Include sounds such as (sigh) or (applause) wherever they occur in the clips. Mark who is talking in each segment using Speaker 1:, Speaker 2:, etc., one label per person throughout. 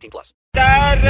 Speaker 1: 18 plus.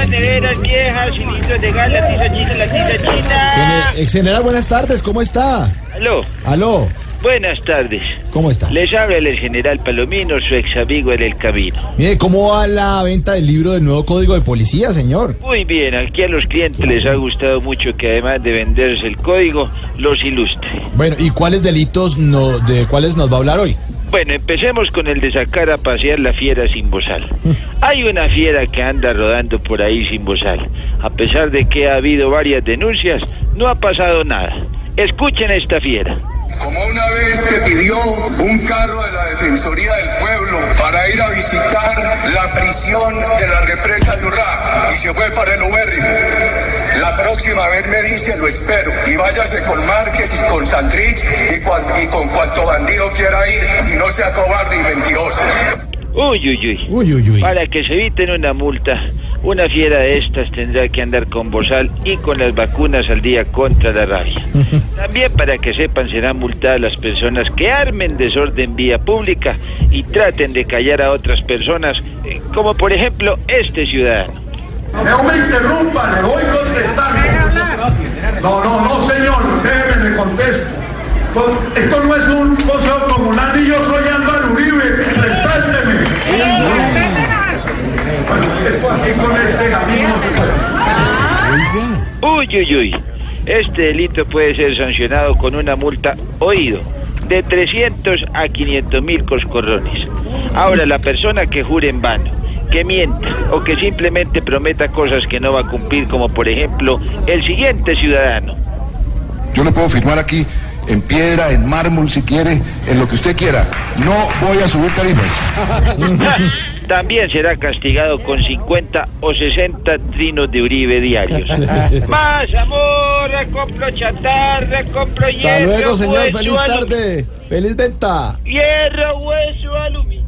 Speaker 2: neveras viejas, cilindros de gas, la tiza china, la tiza china.
Speaker 3: Ex general, buenas tardes, ¿cómo está?
Speaker 2: Aló,
Speaker 3: Aló,
Speaker 2: buenas tardes.
Speaker 3: ¿cómo está?
Speaker 2: Les habla el general Palomino, su ex amigo en el camino.
Speaker 3: Mire, ¿cómo va la venta del libro del nuevo código de policía, señor?
Speaker 2: Muy bien, aquí a los clientes les ha gustado mucho que además de venderse el código, los ilustre.
Speaker 3: Bueno, ¿y cuáles delitos no, de cuáles nos va a hablar hoy?
Speaker 2: Bueno, empecemos con el de sacar a pasear la fiera sin bozal. (laughs) Hay una fiera que anda rodando por ahí sin bozal. A pesar de que ha habido varias denuncias, no ha pasado nada. Escuchen esta fiera.
Speaker 4: Como una vez se pidió un carro de la Defensoría del Pueblo para ir a visitar la prisión de la represa de Urrá y se fue para el Ubérrimo. La próxima vez me dice, lo espero, y váyase con Márquez y con Santrich y, cuan- y con cuanto bandido quiera ir y no sea cobarde y mentiroso.
Speaker 2: Uy, uy, uy.
Speaker 3: Uy, uy, uy.
Speaker 2: Para que se eviten una multa, una fiera de estas tendrá que andar con bozal y con las vacunas al día contra la rabia. (laughs) También para que sepan serán multadas las personas que armen desorden vía pública y traten de callar a otras personas, eh, como por ejemplo este ciudadano.
Speaker 5: No me interrumpa, le voy. No, no, no, señor, déjeme, le contesto. To- Esto no es un consejo comunal y yo soy Álvaro Uribe. Bueno, esto así con este puede.
Speaker 2: Uy, uy, uy. Este delito puede ser sancionado con una multa, oído, de 300 a 500 mil coscorrones. Ahora, la persona que jure en vano, que mienta o que simplemente prometa cosas que no va a cumplir, como por ejemplo el siguiente ciudadano.
Speaker 6: Yo le puedo firmar aquí en piedra, en mármol, si quiere, en lo que usted quiera. No voy a subir tarifas. (laughs)
Speaker 2: También será castigado con 50 o 60 trinos de Uribe diarios. (laughs) Más amor, compro chatarra, compro hierro,
Speaker 3: Hasta luego, señor,
Speaker 2: hueso,
Speaker 3: feliz tarde. Feliz venta.
Speaker 2: Hierro, hueso, aluminio.